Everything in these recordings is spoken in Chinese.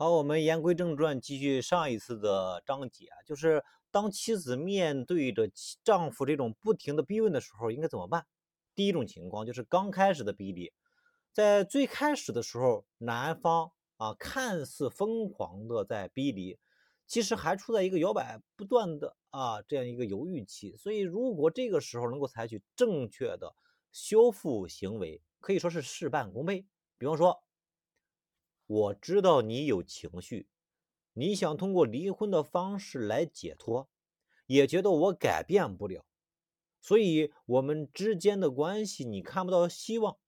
好，我们言归正传，继续上一次的章节，就是当妻子面对着丈夫这种不停的逼问的时候，应该怎么办？第一种情况就是刚开始的逼离，在最开始的时候，男方啊看似疯狂的在逼离，其实还处在一个摇摆不断的啊这样一个犹豫期，所以如果这个时候能够采取正确的修复行为，可以说是事半功倍。比方说。我知道你有情绪，你想通过离婚的方式来解脱，也觉得我改变不了，所以我们之间的关系你看不到希望。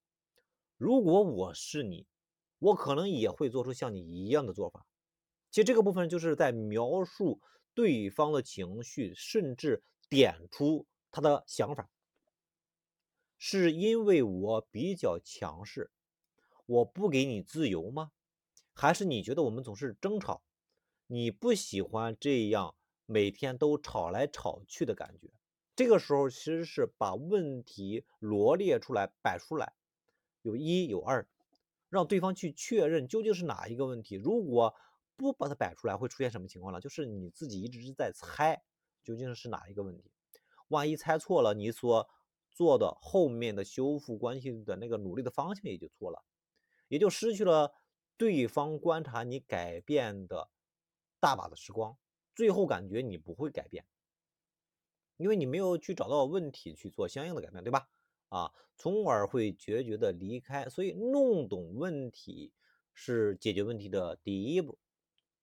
如果我是你，我可能也会做出像你一样的做法。其实这个部分就是在描述对方的情绪，甚至点出他的想法，是因为我比较强势，我不给你自由吗？还是你觉得我们总是争吵，你不喜欢这样每天都吵来吵去的感觉。这个时候其实是把问题罗列出来摆出来，有一有二，让对方去确认究竟是哪一个问题。如果不把它摆出来，会出现什么情况呢？就是你自己一直在猜究竟是哪一个问题。万一猜错了，你所做的后面的修复关系的那个努力的方向也就错了，也就失去了。对方观察你改变的大把的时光，最后感觉你不会改变，因为你没有去找到问题去做相应的改变，对吧？啊，从而会决绝的离开。所以弄懂问题是解决问题的第一步。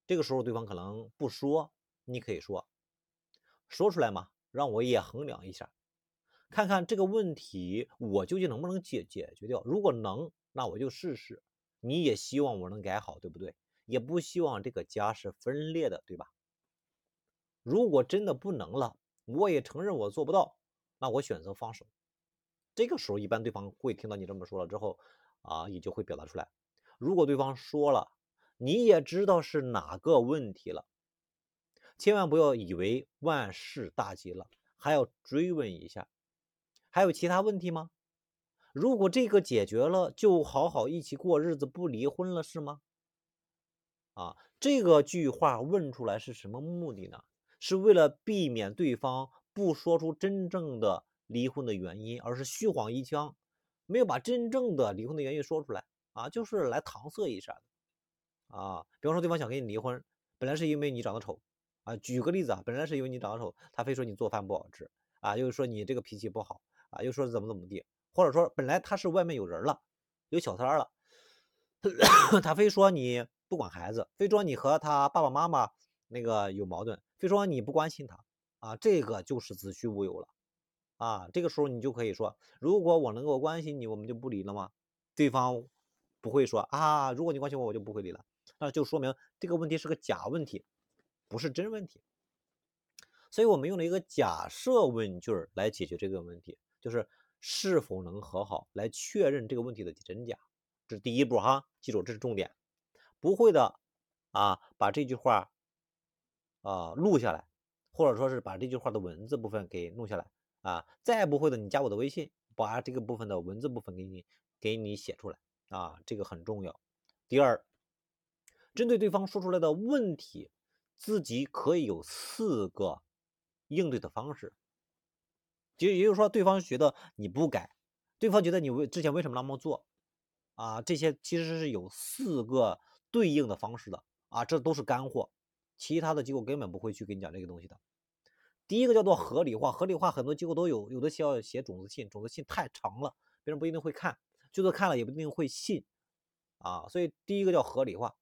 这个时候对方可能不说，你可以说，说出来嘛，让我也衡量一下，看看这个问题我究竟能不能解解决掉。如果能，那我就试试。你也希望我能改好，对不对？也不希望这个家是分裂的，对吧？如果真的不能了，我也承认我做不到，那我选择放手。这个时候，一般对方会听到你这么说了之后，啊，也就会表达出来。如果对方说了，你也知道是哪个问题了，千万不要以为万事大吉了，还要追问一下，还有其他问题吗？如果这个解决了，就好好一起过日子，不离婚了，是吗？啊，这个句话问出来是什么目的呢？是为了避免对方不说出真正的离婚的原因，而是虚晃一枪，没有把真正的离婚的原因说出来啊，就是来搪塞一下的啊。比方说，对方想跟你离婚，本来是因为你长得丑啊。举个例子啊，本来是因为你长得丑，他非说你做饭不好吃啊，又说你这个脾气不好啊，又说怎么怎么地。或者说，本来他是外面有人了，有小三了，他非说你不管孩子，非说你和他爸爸妈妈那个有矛盾，非说你不关心他啊，这个就是子虚乌有了啊。这个时候你就可以说，如果我能够关心你，我们就不离了吗？对方不会说啊，如果你关心我，我就不会离了，那就说明这个问题是个假问题，不是真问题。所以我们用了一个假设问句来解决这个问题，就是。是否能和好，来确认这个问题的真假，这是第一步哈，记住这是重点。不会的啊，把这句话啊录下来，或者说是把这句话的文字部分给录下来啊。再不会的，你加我的微信，把这个部分的文字部分给你给你写出来啊，这个很重要。第二，针对对方说出来的问题，自己可以有四个应对的方式。就也就是说，对方觉得你不改，对方觉得你为之前为什么那么做，啊，这些其实是有四个对应的方式的啊，这都是干货，其他的机构根本不会去跟你讲这个东西的。第一个叫做合理化，合理化很多机构都有，有的需要写种子信，种子信太长了，别人不一定会看，就算看了也不一定会信，啊，所以第一个叫合理化。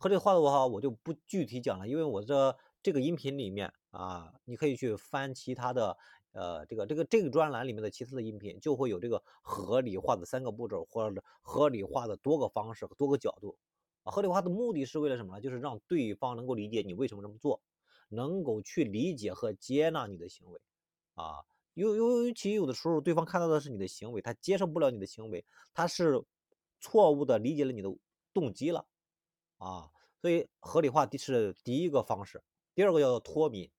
合理化的话，我就不具体讲了，因为我这这个音频里面啊，你可以去翻其他的。呃，这个这个这个专栏里面的其他的音频就会有这个合理化的三个步骤，或者合理化的多个方式多个角度。啊，合理化的目的是为了什么呢？就是让对方能够理解你为什么这么做，能够去理解和接纳你的行为。啊，尤尤其有的时候，对方看到的是你的行为，他接受不了你的行为，他是错误的理解了你的动机了。啊，所以合理化第是第一个方式，第二个叫做脱敏。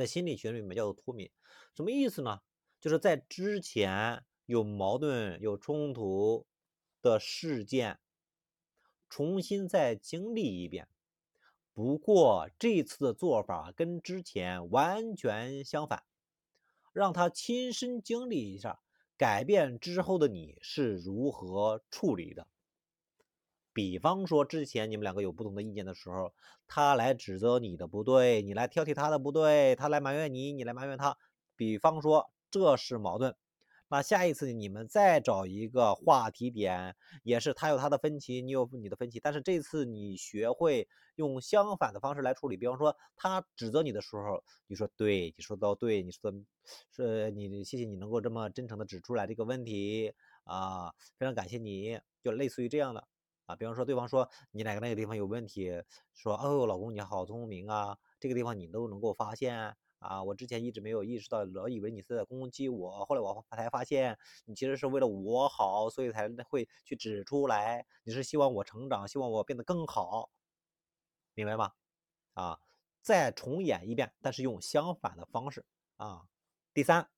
在心理学里面叫做脱敏，什么意思呢？就是在之前有矛盾、有冲突的事件重新再经历一遍。不过这次的做法跟之前完全相反，让他亲身经历一下改变之后的你是如何处理的。比方说，之前你们两个有不同的意见的时候，他来指责你的不对，你来挑剔他的不对，他来埋怨你，你来埋怨他。比方说，这是矛盾。那下一次你们再找一个话题点，也是他有他的分歧，你有你的分歧，但是这次你学会用相反的方式来处理。比方说，他指责你的时候，你说对，你说的对，你说的是你谢谢你能够这么真诚的指出来这个问题啊，非常感谢你，就类似于这样的啊。比方说，对方说你哪个那个地方有问题，说哦，老公你好聪明啊，这个地方你都能够发现。啊，我之前一直没有意识到，老以为你是在攻击我，后来我才发现，你其实是为了我好，所以才会去指出来，你是希望我成长，希望我变得更好，明白吗？啊，再重演一遍，但是用相反的方式啊。第三，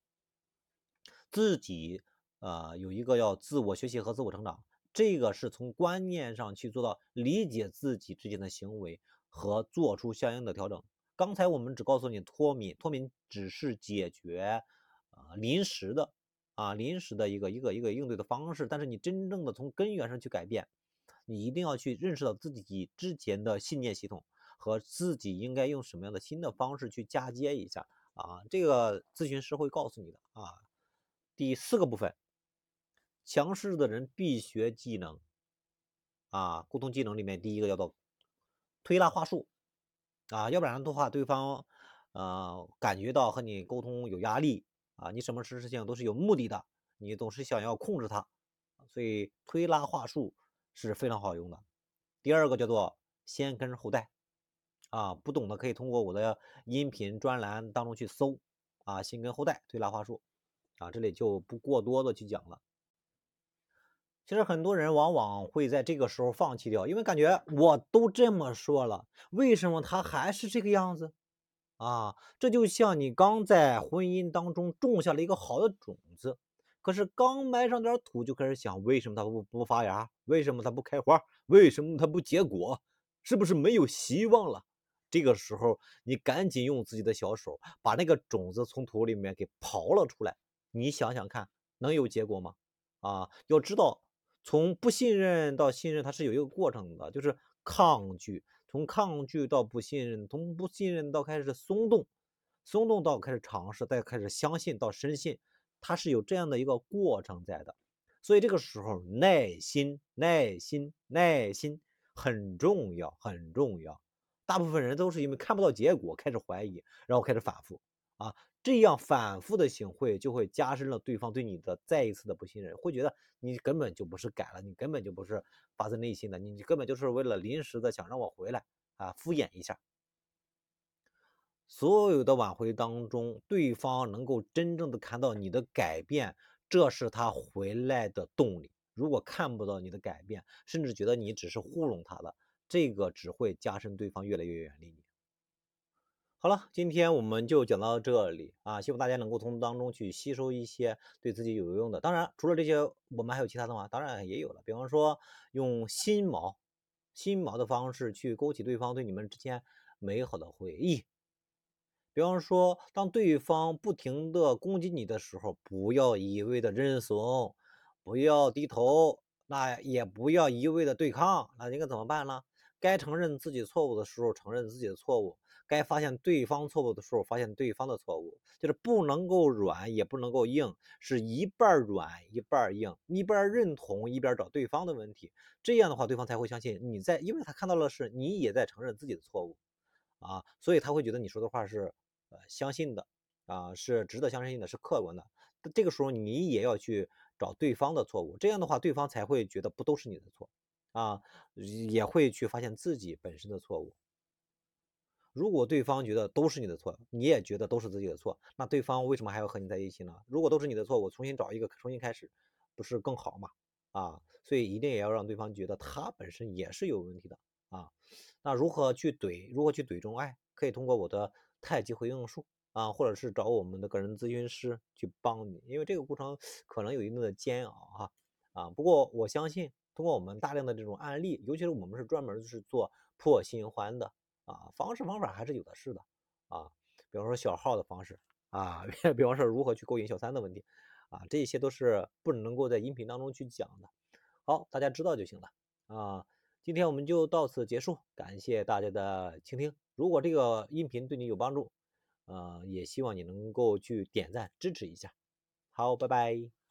自己呃有一个要自我学习和自我成长，这个是从观念上去做到理解自己之间的行为和做出相应的调整。刚才我们只告诉你脱敏，脱敏只是解决啊临时的啊临时的一个一个一个应对的方式，但是你真正的从根源上去改变，你一定要去认识到自己之前的信念系统和自己应该用什么样的新的方式去嫁接一下啊，这个咨询师会告诉你的啊。第四个部分，强势的人必学技能啊，沟通技能里面第一个叫做推拉话术。啊，要不然的话，对方，呃，感觉到和你沟通有压力啊，你什么事事情都是有目的的，你总是想要控制他，所以推拉话术是非常好用的。第二个叫做先跟后带，啊，不懂的可以通过我的音频专栏当中去搜，啊，先跟后带推拉话术，啊，这里就不过多的去讲了。其实很多人往往会在这个时候放弃掉，因为感觉我都这么说了，为什么他还是这个样子？啊，这就像你刚在婚姻当中种下了一个好的种子，可是刚埋上点土就开始想，为什么它不不发芽？为什么它不开花？为什么它不结果？是不是没有希望了？这个时候你赶紧用自己的小手把那个种子从土里面给刨了出来，你想想看，能有结果吗？啊，要知道。从不信任到信任，它是有一个过程的，就是抗拒，从抗拒到不信任，从不信任到开始松动，松动到开始尝试，再开始相信到深信，它是有这样的一个过程在的。所以这个时候，耐心、耐心、耐心很重要，很重要。大部分人都是因为看不到结果，开始怀疑，然后开始反复啊。这样反复的行会，就会加深了对方对你的再一次的不信任，会觉得你根本就不是改了，你根本就不是发自内心的，你根本就是为了临时的想让我回来啊，敷衍一下。所有的挽回当中，对方能够真正的看到你的改变，这是他回来的动力。如果看不到你的改变，甚至觉得你只是糊弄他的，这个只会加深对方越来越远离你。好了，今天我们就讲到这里啊，希望大家能够从当中去吸收一些对自己有用的。当然，除了这些，我们还有其他的吗？当然也有了，比方说用心锚、心锚的方式去勾起对方对你们之间美好的回忆。比方说，当对方不停的攻击你的时候，不要一味的认怂，不要低头，那也不要一味的对抗，那应该怎么办呢？该承认自己错误的时候，承认自己的错误。该发现对方错误的时候，发现对方的错误，就是不能够软，也不能够硬，是一半软一半硬，一边认同一边找对方的问题，这样的话，对方才会相信你在，因为他看到了是你也在承认自己的错误啊，所以他会觉得你说的话是呃相信的啊，是值得相信的，是客观的。这个时候你也要去找对方的错误，这样的话，对方才会觉得不都是你的错啊，也会去发现自己本身的错误。如果对方觉得都是你的错，你也觉得都是自己的错，那对方为什么还要和你在一起呢？如果都是你的错，我重新找一个重新开始，不是更好吗？啊，所以一定也要让对方觉得他本身也是有问题的啊。那如何去怼？如何去怼中？哎，可以通过我的太极回应术啊，或者是找我们的个人咨询师去帮你，因为这个过程可能有一定的煎熬哈啊。不过我相信通过我们大量的这种案例，尤其是我们是专门是做破新欢的啊，方式方法还是有的是的啊，比方说小号的方式啊，比方说如何去勾引小三的问题啊，这些都是不能够在音频当中去讲的。好，大家知道就行了啊。今天我们就到此结束，感谢大家的倾听。如果这个音频对你有帮助，呃，也希望你能够去点赞支持一下。好，拜拜。